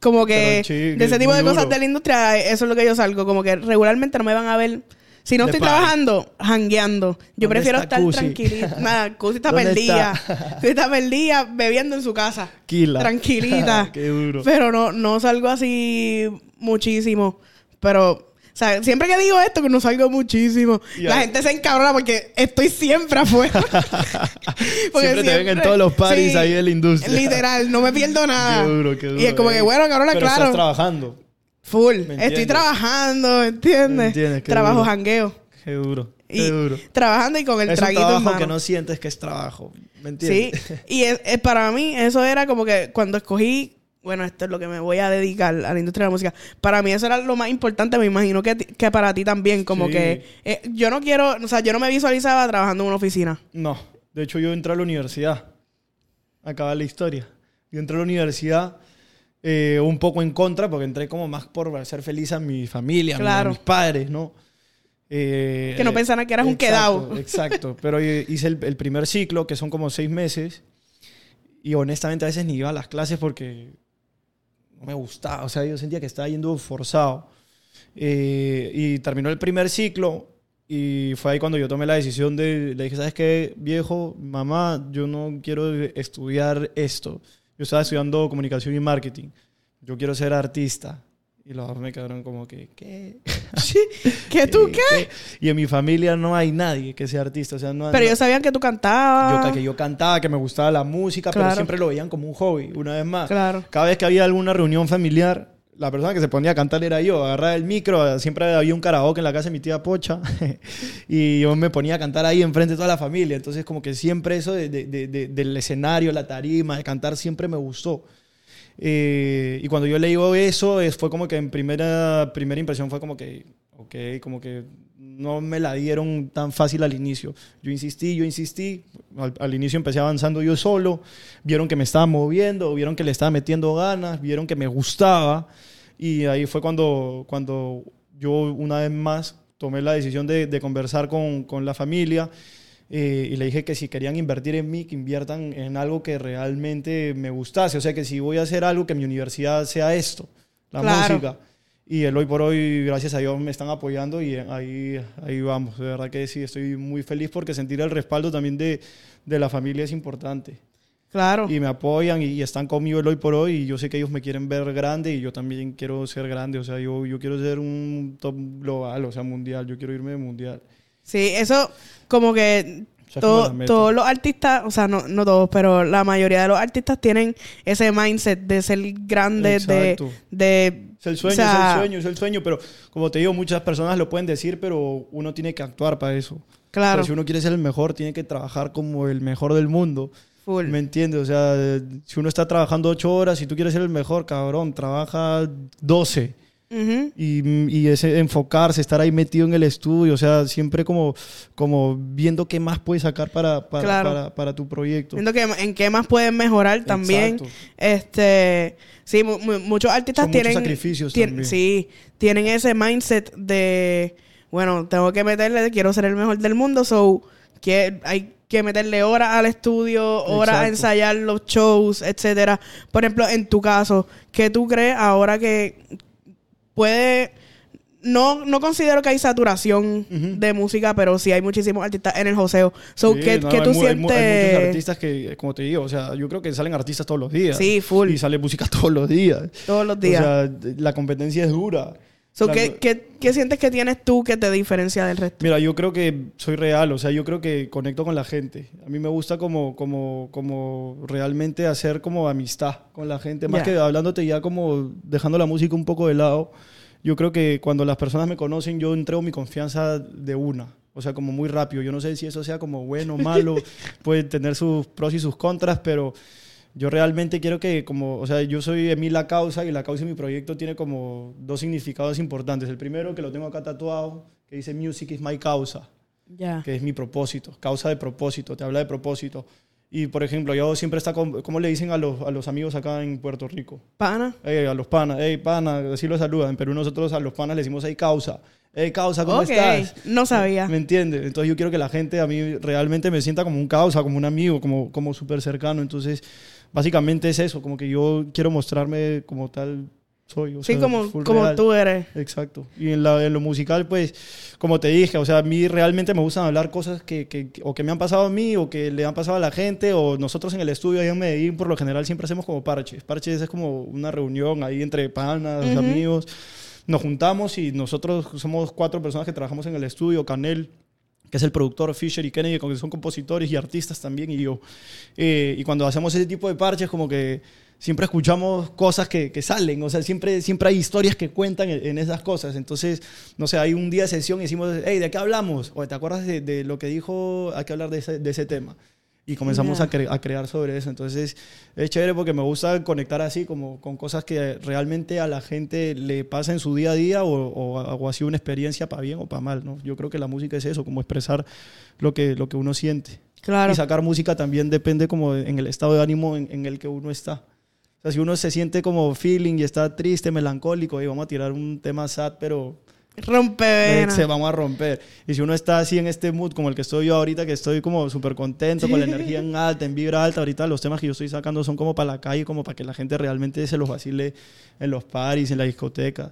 Como que Pero, de ese es tipo de cosas duro. de la industria, eso es lo que yo salgo. Como que regularmente no me van a ver. Si no estoy trabajando, jangueando. Yo ¿Dónde prefiero estar tranquilita. (laughs) Nada, Cusi está ¿Dónde perdida. está? Cusi está perdida bebiendo en su casa. Tranquila. Tranquilita. (laughs) Qué duro. Pero no, no salgo así muchísimo. Pero, o sea, siempre que digo esto, que no salgo muchísimo, la gente se encabrona porque estoy siempre afuera. (laughs) Porque Siempre te ven en todos los parties ahí de la industria. Literal, no me pierdo nada. Qué duro, qué duro. Y es como que, bueno, cabrona, Pero claro. estás trabajando. Full. ¿Me Estoy trabajando, ¿entiendes? ¿Me entiendes? Trabajo duro. jangueo. Qué duro. Qué Y duro. trabajando y con el es un traguito en trabajo mano. que no sientes que es trabajo. ¿Me Sí, entiendes? y es, es para mí eso era como que cuando escogí, bueno, esto es lo que me voy a dedicar a la industria de la música, para mí eso era lo más importante, me imagino que, que para ti también, como Sí. que eh, yo no quiero, o sea, yo no me visualizaba trabajando en una oficina. No. De hecho, yo entré a la universidad. Acaba la historia. Yo entré a la universidad eh, un poco en contra, porque entré como más por hacer feliz a mi familia, Claro. a mis padres, ¿no? Eh, Que no pensaran que eras un exacto, quedao. Exacto. (laughs) Pero hice el, el primer ciclo, que son como seis meses. Y honestamente a veces ni iba a las clases porque no me gustaba. O sea, yo sentía que estaba yendo forzado. Eh, y terminó el primer ciclo y fue ahí cuando yo tomé la decisión de, le dije, ¿sabes qué, viejo? Mamá, yo no quiero estudiar esto. Yo estaba estudiando comunicación y marketing. Yo quiero ser artista. Y los dos me quedaron como que, ¿qué? (laughs) ¿Que tú qué? Y en mi familia no hay nadie que sea artista. O sea, no, Pero no- ellos sabían que tú cantabas. yo, que yo cantaba, que me gustaba la música, Claro. pero siempre lo veían como un hobby, una vez más. Claro. Cada vez que había alguna reunión familiar, la persona que se ponía a cantar era yo. Agarraba el micro, siempre había un karaoke en la casa de mi tía Pocha, (laughs) y yo me ponía a cantar ahí enfrente de toda la familia. Entonces, como que siempre eso de- de- de- de- del escenario, la tarima, de cantar, siempre me gustó. Eh, y cuando yo leí eso, es- fue como que en primera, primera impresión fue como que, ok, como que no me la dieron tan fácil al inicio. Yo insistí, yo insistí. Al, al inicio empecé avanzando yo solo. Vieron que me estaba moviendo, vieron que le estaba metiendo ganas, vieron que me gustaba. Y ahí fue cuando, cuando yo una vez más tomé la decisión de, de conversar con, con la familia. eh, y le dije que si querían invertir en mí, que inviertan en algo que realmente me gustase. O sea, que si voy a hacer algo, que mi universidad sea esto, la Claro. música. Y el hoy por hoy, gracias a Dios, me están apoyando y ahí, ahí vamos. De verdad que sí, estoy muy feliz porque sentir el respaldo también de, de la familia es importante. Claro. Y me apoyan y, y están conmigo el hoy por hoy y yo sé que ellos me quieren ver grande y yo también quiero ser grande. O sea, yo, yo quiero ser un top global, o sea, mundial. Yo quiero irme de mundial. Sí, eso como que todo- todos los artistas, o sea, no, no todos, pero la mayoría de los artistas tienen ese mindset de ser grandes, de, Exacto. de... Es el sueño, o sea, es el sueño, es el sueño. Pero como te digo, muchas personas lo pueden decir, pero uno tiene que actuar para eso. Claro, O sea, si uno quiere ser el mejor, tiene que trabajar como el mejor del mundo. full. ¿Me entiendes? O sea, si uno está trabajando ocho horas y tú quieres ser el mejor, cabrón, trabaja 12. Y, y ese enfocarse, estar ahí metido en el estudio, o sea, siempre como, como viendo qué más puedes sacar para, para, Claro. para, para tu proyecto. Viendo que en qué más pueden mejorar también. Exacto. Este, sí, mu- mu- muchos artistas Son muchos tienen sacrificios tien- también. sí, tienen ese mindset de bueno, tengo que meterle, quiero ser el mejor del mundo, so que hay que meterle horas al estudio, horas a ensayar los shows, etcétera. Por ejemplo, en tu caso, ¿qué tú crees ahora que puede no, no considero que hay saturación de música, pero sí hay muchísimos artistas en el joseo. So, Sí, ¿qué, no, qué tú hay sientes? Hay, muchos artistas que, como te digo, o sea, yo creo que salen artistas todos los días. Sí, full. Y sale música (laughs) todos los días. Todos los días. O sea, la competencia es dura. So, La- ¿qué, qué, qué sientes que tienes tú que te diferencia del resto? Mira, yo creo que soy real, o sea, yo creo que conecto con la gente. A mí me gusta como, como, como realmente hacer como amistad con la gente, más Ya. que hablándote ya como dejando la música un poco de lado. Yo creo que cuando las personas me conocen, yo entrego mi confianza de una. O sea, como muy rápido. Yo no sé si eso sea como bueno o malo, (laughs) puede tener sus pros y sus contras, pero yo realmente quiero que como, o sea, yo soy Emil La Causa y La Causa en mi proyecto tiene como dos significados importantes. El primero, que lo tengo acá tatuado, que dice Music is my causa. Ya. que es mi propósito, causa de propósito, te habla de propósito. Y por ejemplo, yo siempre está con, ¿cómo le dicen a los, a los amigos acá en Puerto Rico? Pana. Ey, a los panas, hey, pana, así los saludan. En Perú nosotros a los panas le decimos, hey, causa, hey, causa, ¿cómo Ok, estás? no sabía. ¿Me entiendes? Entonces yo quiero que la gente a mí realmente me sienta como un causa, como un amigo, como, como súper cercano. Entonces, básicamente es eso, como que yo quiero mostrarme como tal soy. o Sí, sea, como, como real. tú eres. Exacto. Y en, la, en lo musical, pues, como te dije, o sea, a mí realmente me gustan hablar cosas que, que, o que me han pasado a mí, o que le han pasado a la gente, o nosotros en el estudio ahí en Medellín, por lo general, siempre hacemos como parches. Parches es como una reunión ahí entre panas, amigos. Nos juntamos y nosotros somos cuatro personas que trabajamos en el estudio, Canel, que es el productor, Fisher y Kennedy, que son compositores y artistas también, y yo. Eh, y cuando hacemos ese tipo de parches, como que siempre escuchamos cosas que, que salen, o sea, siempre, siempre hay historias que cuentan en, en esas cosas. Entonces, no sé, hay un día de sesión y decimos, hey, ¿de qué hablamos? O ¿te acuerdas de, de lo que dijo? Hay que hablar de ese, de ese tema. Y comenzamos Ya. a, cre- a crear sobre eso. Entonces, es chévere porque me gusta conectar así, como con cosas que realmente a la gente le pasa en su día a día o, o, o ha sido una experiencia para bien o para mal, ¿no? Yo creo que la música es eso, como expresar lo que, lo que uno siente. Claro. Y sacar música también depende como en el estado de ánimo en, en el que uno está. O sea, si uno se siente como feeling y está triste, melancólico, y vamos a tirar un tema sad, pero Rompe se vamos a romper. Y si uno está así en este mood como el que estoy yo ahorita, que estoy como súper contento, con la energía en alta, en vibra alta, ahorita los temas que yo estoy sacando son como para la calle, como para que la gente realmente se los vacile en los paris, en las discotecas.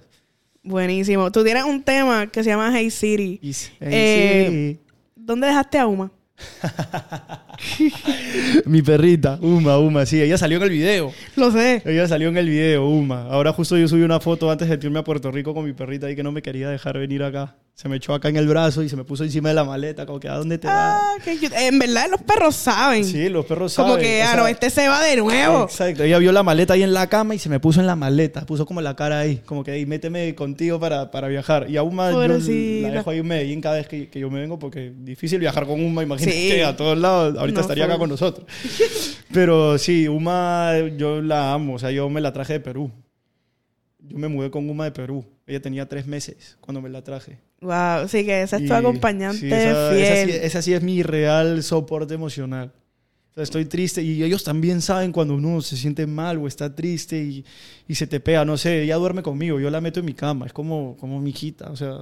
Buenísimo. Tú tienes un tema que se llama Hey City. Y, s- Eh. ¿Dónde dejaste a Uma? (laughs) Mi perrita, Uma, Uma, sí, ella salió en el video. Lo sé. Ella salió en el video, Uma. Ahora justo yo subí una foto antes de irme a Puerto Rico con mi perrita ahí que no me quería dejar venir acá. Se me echó acá en el brazo y se me puso encima de la maleta, como que ¿a dónde te? Ah. En verdad, los perros saben. Sí, los perros saben. Como que, ah, no, este se va de nuevo. Exacto, ella vio la maleta ahí en la cama y se me puso en la maleta, puso como la cara ahí, como que ahí méteme contigo para, para viajar. Y a Uma yo la dejo ahí en Medellín cada vez que, que yo me vengo porque difícil viajar con Uma, imagínate Sí. a todos lados, ahorita No, estaría acá con nosotros. Pero sí, Uma yo la amo, o sea, yo me la traje de Perú. Yo me mudé con Uma de Perú. Ella tenía tres meses cuando me la traje. Wow, sí que esa es tu Y- acompañante sí, esa, fiel. esa sí, esa sí es mi real soporte emocional. O sea, estoy triste y ellos también saben cuando uno se siente mal o está triste y, y se te pega. No sé, ella duerme conmigo, yo la meto en mi cama. Es como, como mi hijita. O sea,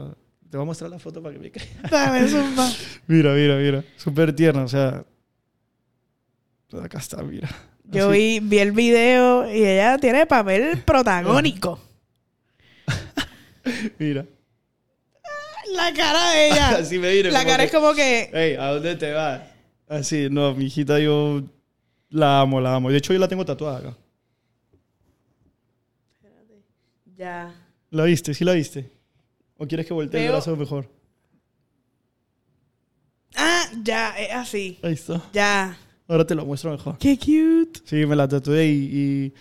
te voy a mostrar la foto para que me creas. (laughs) (laughs) Mira, mira, mira. Súper tierna, o sea. Acá está, mira. Yo vi, vi el video y ella tiene papel (laughs) protagónico. Mira. La cara de ella. (laughs) Así me mira. La cara que, es como que. Hey, ¿a dónde te vas? Así, no, mi hijita yo la amo, la amo. De hecho, yo la tengo tatuada acá. Ya. ¿La viste? ¿Sí la viste? ¿O quieres que voltee el brazo mejor? Ah, ya, es así. Ahí está. Ya. Ahora te lo muestro mejor. Qué cute. Sí, me la tatué y, y,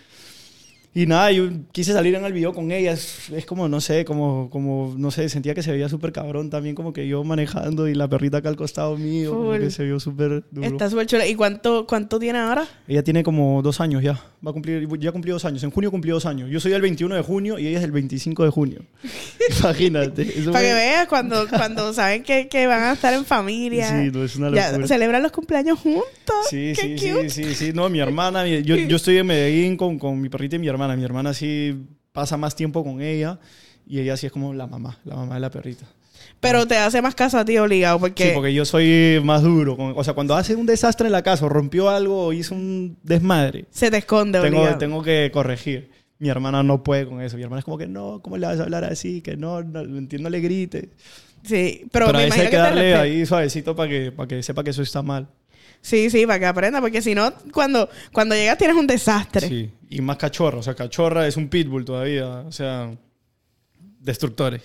y nada, yo quise salir en el video con ella. Es, es como, no sé, como, como, no sé, sentía que se veía súper cabrón también, como que yo manejando y la perrita acá al costado mío, como que se vio súper duro. Está súper chula. ¿Y cuánto, cuánto tiene ahora? Ella tiene como dos años ya. Va a cumplir, ya cumplió dos años. En junio cumplió dos años. Yo soy el 21 de junio y ella es el 25 de junio. (laughs) Imagínate. Para fue- que veas cuando, cuando saben que, que van a estar en familia. Sí, no, es una Ya, locura. celebran los cumpleaños juntos. Sí, Qué sí, cute. sí, sí, sí. No, mi hermana, mi- yo, yo (laughs) estoy en Medellín con, con mi perrita y mi hermana. Mi hermana sí pasa más tiempo con ella y ella sí es como la mamá, la mamá de la perrita. Pero te hace más caso a ti obligado porque... Sí, porque yo soy más duro. o sea, cuando hace un desastre en la casa, o rompió algo o hizo un desmadre, se te esconde tengo, obligado. tengo que corregir. Mi hermana no puede con eso. Mi hermana es como que no, ¿cómo le vas a hablar así? Que no, no, entiendo, le grites. Sí, pero, Pero, me a veces imagino hay que que darle ahí suavecito para que, para que sepa que eso está mal. Sí, sí, para que aprenda, porque si no, cuando, cuando llegas tienes un desastre. Sí, y más cachorra. O sea, cachorra es un pitbull todavía. O sea, destructores.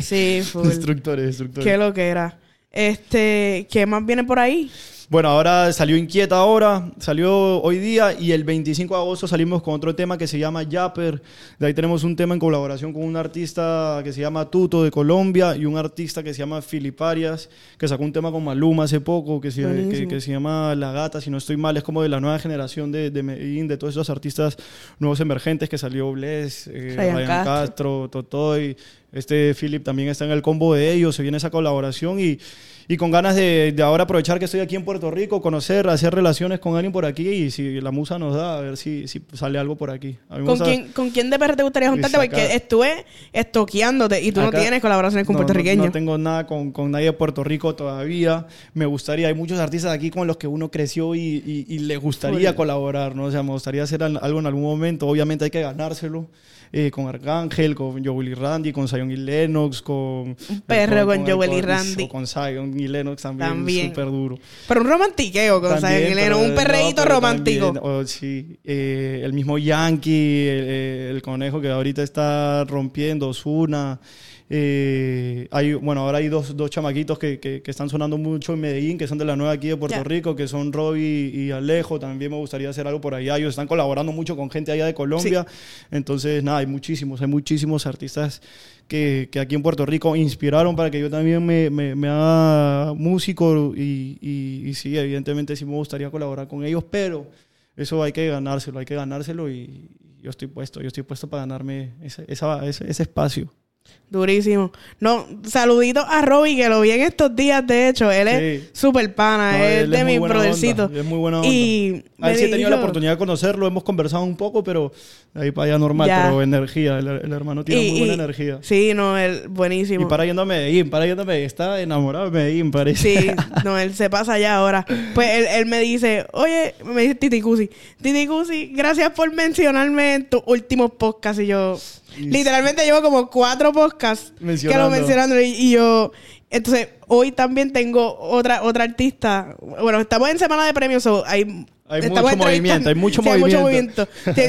Sí, (laughs) full. destructores, destructores. Qué lo que era. Este, ¿qué más viene por ahí? Bueno, ahora salió Inquieta ahora, salió hoy día y el 25 de agosto salimos con otro tema que se llama Yapper. De ahí tenemos un tema en colaboración con un artista que se llama Tuto de Colombia y un artista que se llama Filiparias, que sacó un tema con Maluma hace poco que se, que, que se llama La Gata, si no estoy mal, es como de la nueva generación de, de Medellín, de todos esos artistas nuevos emergentes que salió Bless, eh, Ryan Ryan, Castro. Castro, Totoy, Este Philip también está en el combo de ellos, se viene esa colaboración y, y con ganas de, de, ahora aprovechar que estoy aquí en Puerto Rico, conocer, hacer relaciones con alguien por aquí y si la musa nos da, a ver si, si sale algo por aquí. ¿Con, quién, ¿Con quién de PR te gustaría juntarte? Porque estuve estoqueándote y tú no tienes colaboraciones con puertorriqueños. No, tengo nada con, con, nadie de Puerto Rico todavía. Me gustaría, hay muchos artistas aquí con los que uno creció y, y, y le gustaría colaborar, ¿no? O sea, me gustaría hacer algo en algún momento. Obviamente hay que ganárselo. Eh, con Arcángel, con Joel y Randy, con Zion y Lennox, con... Un perro con, Joel y Randy. Con Zion y Lennox también, súper duro. Pero un romantiqueo con Zion y Lennox, un perreíto romántico. Oh, sí, eh, el mismo Yankee, el, el, conejo que ahorita está rompiendo, Zuna... Eh, hay, bueno, ahora hay dos, dos chamaquitos que, que, están sonando mucho en Medellín, que son de la nueva aquí de Puerto Rico, que son Robbie y Alejo. También me gustaría hacer algo por allá. Ellos están colaborando mucho con gente allá de Colombia. Entonces, nada, hay muchísimos, hay muchísimos artistas que, que, aquí en Puerto Rico inspiraron para que yo también me, me, me haga músico. Y, y, y sí, evidentemente sí me gustaría colaborar con ellos, pero eso hay que ganárselo, hay que ganárselo y yo estoy puesto, yo estoy puesto para ganarme ese, esa, ese, ese espacio. Durísimo. No, saludito a Robbie, que lo vi en estos días, de hecho. Él es súper pana, es de mis brothercitos. Es muy buena onda. Y a sí he tenido la oportunidad de conocerlo, hemos conversado un poco, pero ahí para allá normal, pero energía. El, hermano tiene muy buena energía. Sí, no, él, buenísimo. Y para yendo a Medellín, para yendo a Medellín. Está enamorado de Medellín, parece. Sí, (laughs) no, él se pasa allá ahora. Pues él, él me dice, oye, me dice Titi Cusi, Titi Cusi, gracias por mencionarme en tus últimos podcasts. Y yo, Literalmente llevo como cuatro podcasts que lo mencionando y, yo... Entonces, hoy también tengo otra, otra artista. Bueno, estamos en semana de premios, so hay hay mucho movimiento, hay mucho sí, movimiento. Hay mucho movimiento.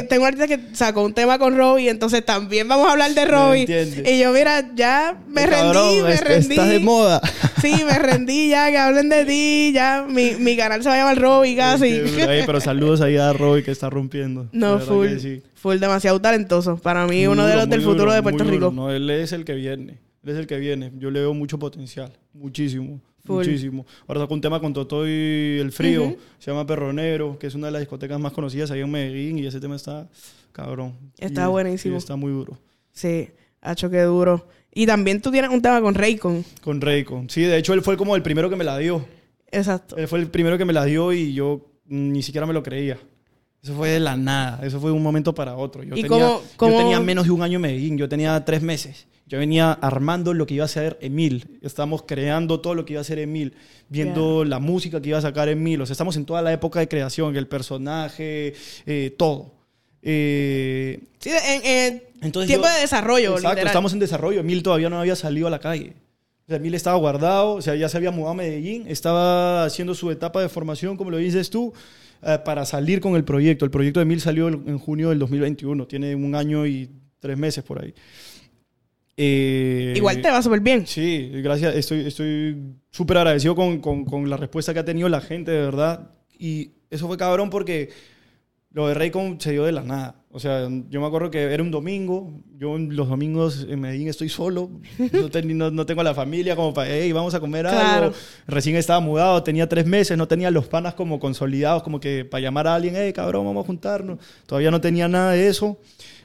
Tengo un artista que sacó un tema con Robbie, entonces también vamos a hablar de Robbie. Y yo, mira, ya me rendí, me rendí. Estás de moda. Sí, me rendí ya, que hablen de ti, ya. Mi, mi canal se va a llamar Robbie casi. pero saludos ahí a Robbie que está rompiendo. No, full. Full, demasiado talentoso. Para mí, uno de los del futuro de Puerto Rico. No, él es el que viene. Él es el que viene. Yo le veo mucho potencial. Muchísimo. Muchísimo. Ahora saco un tema con Toto y El Frío, se llama Perronero, que es una de las discotecas más conocidas ahí en Medellín y ese tema está cabrón. Está buenísimo. está muy duro. Sí, hecho que duro. Y también tú tienes un tema con Raycon. Con Raycon. Sí, de hecho él fue como el primero que me la dio. Exacto. Él fue el primero que me la dio y yo ni siquiera me lo creía. Eso fue de la nada, eso fue de un momento para otro. Yo, tenía, yo tenía menos de un año en Medellín, yo tenía tres meses. Yo venía armando lo que iba a ser Emil. Estamos creando todo lo que iba a ser Emil, viendo la música que iba a sacar Emil. O sea, estamos en toda la época de creación, el personaje, eh, todo. Eh, sí, en, tiempo de desarrollo. Exacto, estamos en desarrollo. Emil todavía no había salido a la calle. O sea, Emil estaba guardado, o sea, ya se había mudado a Medellín, estaba haciendo su etapa de formación, como lo dices tú, eh, para salir con el proyecto. El proyecto de Emil salió en junio del 2021, tiene un año y tres meses por ahí. Eh, Igual te va súper bien. Sí, gracias. Estoy estoy súper agradecido con, con, con, la respuesta que ha tenido la gente, de verdad. Y eso fue cabrón porque lo de Raycon se dio de la nada. O sea, yo me acuerdo que era un domingo. Yo los domingos en Medellín estoy solo. No, no, tengo a la familia como para, hey, vamos a comer algo. Recién estaba mudado, tenía tres meses, no tenía los panas como consolidados, como que para llamar a alguien, hey, cabrón, vamos a juntarnos. Todavía no tenía nada de eso.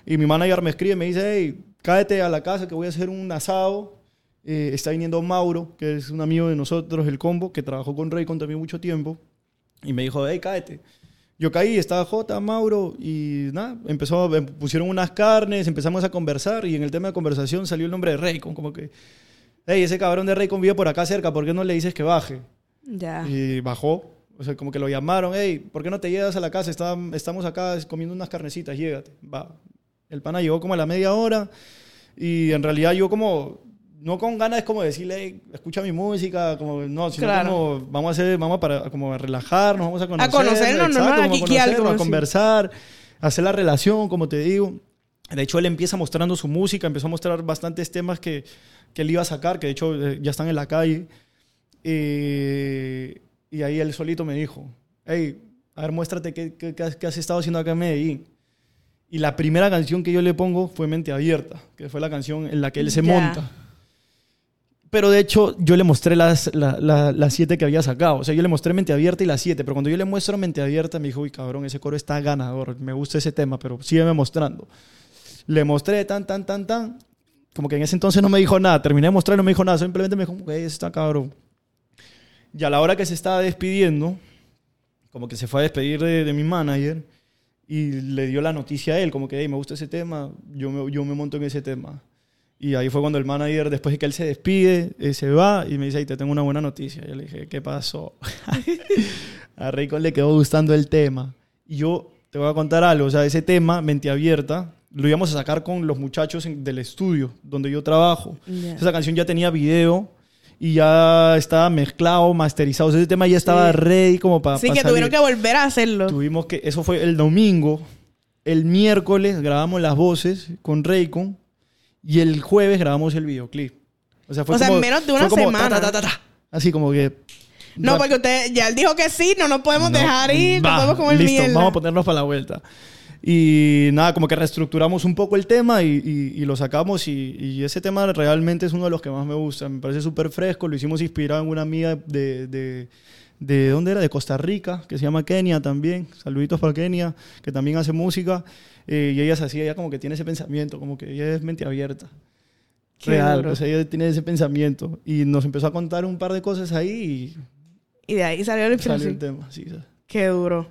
Y mi manager me escribe y me dice, hey, cáete a la casa que voy a hacer un asado. Eh, está viniendo Mauro, que es un amigo de nosotros, el combo, que trabajó con Raycon también mucho tiempo. Y me dijo, hey, cáete. Yo caí, estaba J, Mauro, y nada, empezó, em, pusieron unas carnes, empezamos a conversar, y en el tema de conversación salió el nombre de Raycon, como que, hey, ese cabrón de Raycon vive por acá cerca, ¿por qué no le dices que baje? Ya. Y bajó, o sea, como que lo llamaron, hey, ¿por qué no te llegas a la casa? estamos acá comiendo unas carnecitas, llégate. Va, el pana llegó como a la media hora y en realidad yo como, no con ganas es como decirle, escucha mi música, como, no, sino como, vamos a hacer, vamos a, para, como a relajarnos, vamos a conocer. A conocernos, no, a, conocernos, a conversar, a hacer la relación, como te digo. De hecho, él empieza mostrando su música, empezó a mostrar bastantes temas que, que él iba a sacar, que de hecho eh, ya están en la calle. Eh, y ahí él solito me dijo, hey, a ver, muéstrate qué, qué, qué has estado haciendo acá en Medellín. Y la primera canción que yo le pongo fue Mente Abierta, que fue la canción en la que él se monta. Pero de hecho, yo le mostré las, las siete que había sacado. O sea, yo le mostré Mente Abierta y las siete. Pero cuando yo le muestro Mente Abierta, me dijo, uy, cabrón, ese coro está ganador. Me gusta ese tema, pero sígueme mostrando. Le mostré tan, tan, tan, tan. como que en ese entonces no me dijo nada. Terminé de mostrar y no me dijo nada. Simplemente me dijo, ok, está cabrón. Y a la hora que se estaba despidiendo, como que se fue a despedir de, de mi manager y le dio la noticia a él, como que, hey, me gusta ese tema, yo me, yo me monto en ese tema. Y ahí fue cuando el manager, después de que él se despide, eh, se va y me dice, te tengo una buena noticia. Yo le dije, ¿qué pasó? (laughs) a Raycon le quedó gustando el tema. Y yo te voy a contar algo, o sea, ese tema, mente abierta, lo íbamos a sacar con los muchachos en- del estudio donde yo trabajo. Esa canción ya tenía video y ya estaba mezclado, masterizado. O sea, ese tema ya estaba Sí. ready como para Sí, que tuvieron que volver a hacerlo. Tuvimos que, eso fue el domingo. El miércoles grabamos las voces con Raycon y el jueves grabamos el videoclip. O sea, fue O sea, como, en menos de una como semana. ta, ta, ta. Así como que. No, porque usted ya él dijo que sí, no nos podemos No, dejar ir, no va, podemos comer listo, mierda. Vamos a ponernos para la vuelta. Y nada, como que reestructuramos un poco el tema y, y- y lo sacamos. Y, y ese tema realmente es uno de los que más me gusta. Me parece súper fresco. Lo hicimos inspirado en una amiga de, de, de. ¿Dónde era? De Costa Rica, que se llama Kenia también. Saluditos para Kenia, que también hace música. Eh, y ella es así, ella como que tiene ese pensamiento, como que ella es mente abierta. Qué Real, duro. o sea, ella tiene ese pensamiento. Y nos empezó a contar un par de cosas ahí Y de ahí salió la y salió el inspiración. tema. Sí. Qué duro.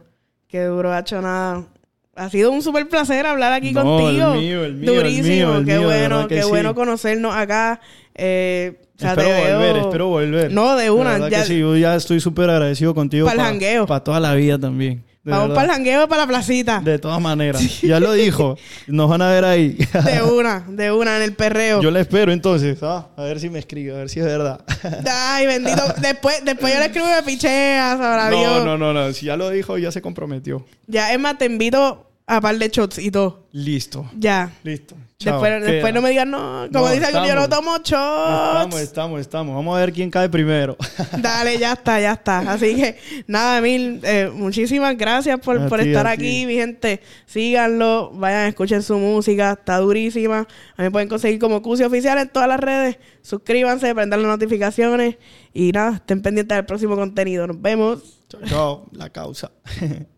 Qué duro, hecho nada. Ha sido un súper placer hablar aquí No, contigo. el mío, el mío, el Durísimo. mío, el qué mío, bueno, qué sí. bueno conocernos acá. Eh, o sea, espero veo- volver, espero volver. No, de una, ya- que sí, yo ya estoy súper agradecido contigo. Pa'l jangueo. Para toda la vida también. Vamos para el jangueo, para la placita. De todas maneras. Ya lo dijo. Nos van a ver ahí. (laughs) De una, de una, en el perreo. yo le espero entonces. ah, a ver si me escribe, a ver si es verdad. (laughs) Ay, bendito. Después, después yo le escribo y me picheas, sabrá no, Dios. no, no, no. Si ya lo dijo, ya se comprometió. Ya, es más, te invito a par de shots y todo. Listo. Ya. Listo. Chao. Después, después no me digan, no, como No, dice alguien, yo no estamos. tomo shots. Estamos, estamos, estamos. Vamos a ver quién cae primero. (laughs) Dale, ya está, ya está. Así que, nada, Emil, eh, muchísimas gracias por, A por estar aquí, mi gente. Síganlo, vayan, escuchen su música, está durísima. A mí pueden conseguir como Cusi Oficial en todas las redes. Suscríbanse, prendan las notificaciones y nada, estén pendientes del próximo contenido. Nos vemos. chao, chao. La causa. (laughs)